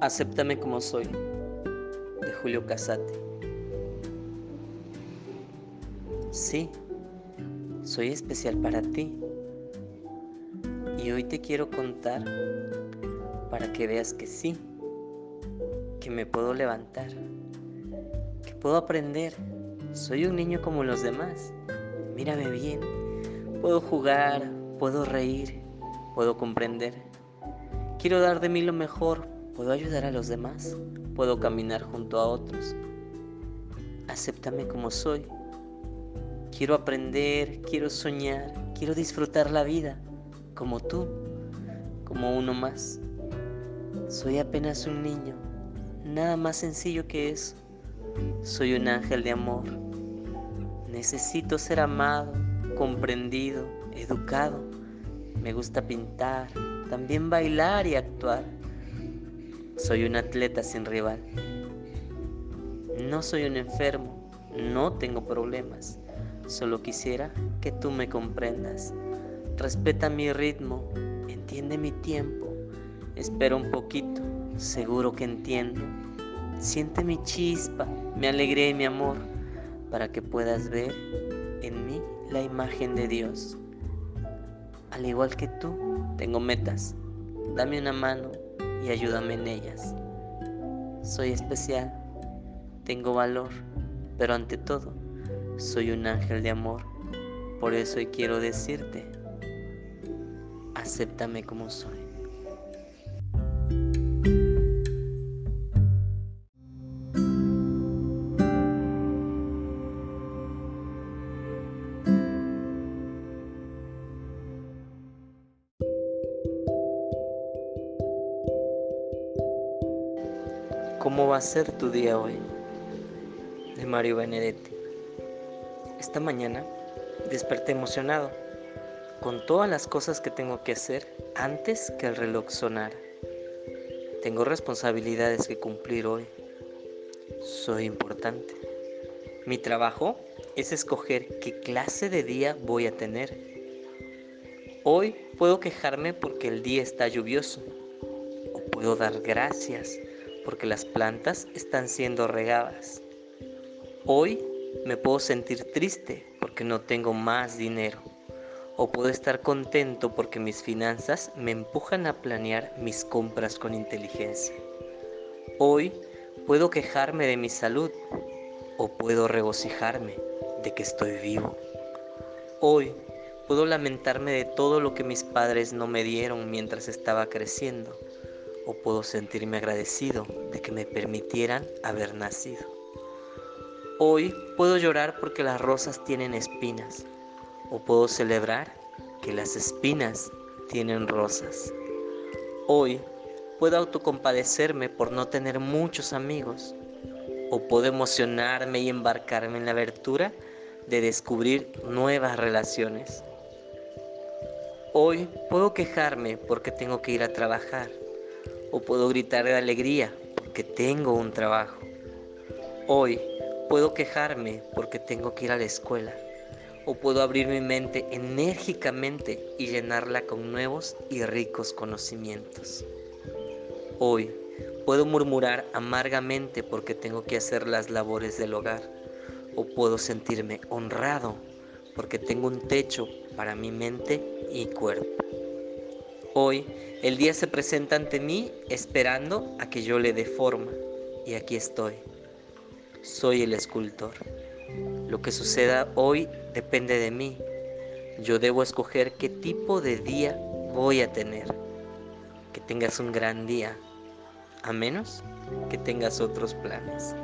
Acéptame como soy, de Julio Casate. Sí, soy especial para ti. Y hoy te quiero contar para que veas que sí, que me puedo levantar, que puedo aprender. Soy un niño como los demás. Mírame bien. Puedo jugar, puedo reír, puedo comprender. Quiero dar de mí lo mejor Puedo ayudar a los demás, puedo caminar junto a otros. Acéptame como soy. Quiero aprender, quiero soñar, quiero disfrutar la vida, como tú, como uno más. Soy apenas un niño, nada más sencillo que eso. Soy un ángel de amor. Necesito ser amado, comprendido, educado. Me gusta pintar, también bailar y actuar. Soy un atleta sin rival. No soy un enfermo, no tengo problemas. Solo quisiera que tú me comprendas. Respeta mi ritmo, entiende mi tiempo. Espera un poquito, seguro que entiendo. Siente mi chispa, mi alegría y mi amor, para que puedas ver en mí la imagen de Dios. Al igual que tú, tengo metas. Dame una mano y ayúdame en ellas. Soy especial, tengo valor, pero ante todo, soy un ángel de amor. Por eso quiero decirte, acéptame como soy. ¿Cómo va a ser tu día hoy? De Mario Benedetti. Esta mañana desperté emocionado con todas las cosas que tengo que hacer antes que el reloj sonara. Tengo responsabilidades que cumplir hoy. Soy importante. Mi trabajo es escoger qué clase de día voy a tener. Hoy puedo quejarme porque el día está lluvioso o puedo dar gracias porque las plantas están siendo regadas. Hoy me puedo sentir triste porque no tengo más dinero. O puedo estar contento porque mis finanzas me empujan a planear mis compras con inteligencia. Hoy puedo quejarme de mi salud o puedo regocijarme de que estoy vivo. Hoy puedo lamentarme de todo lo que mis padres no me dieron mientras estaba creciendo o puedo sentirme agradecido de que me permitieran haber nacido. Hoy puedo llorar porque las rosas tienen espinas o puedo celebrar que las espinas tienen rosas. Hoy puedo autocompadecerme por no tener muchos amigos o puedo emocionarme y embarcarme en la abertura de descubrir nuevas relaciones. Hoy puedo quejarme porque tengo que ir a trabajar o puedo gritar de alegría porque tengo un trabajo. Hoy puedo quejarme porque tengo que ir a la escuela o puedo abrir mi mente enérgicamente y llenarla con nuevos y ricos conocimientos. Hoy puedo murmurar amargamente porque tengo que hacer las labores del hogar o puedo sentirme honrado porque tengo un techo para mi mente y cuerpo. Hoy el día se presenta ante mí esperando a que yo le dé forma y aquí estoy. Soy el escultor. Lo que suceda hoy depende de mí. Yo debo escoger qué tipo de día voy a tener. Que tengas un gran día, a menos que tengas otros planes.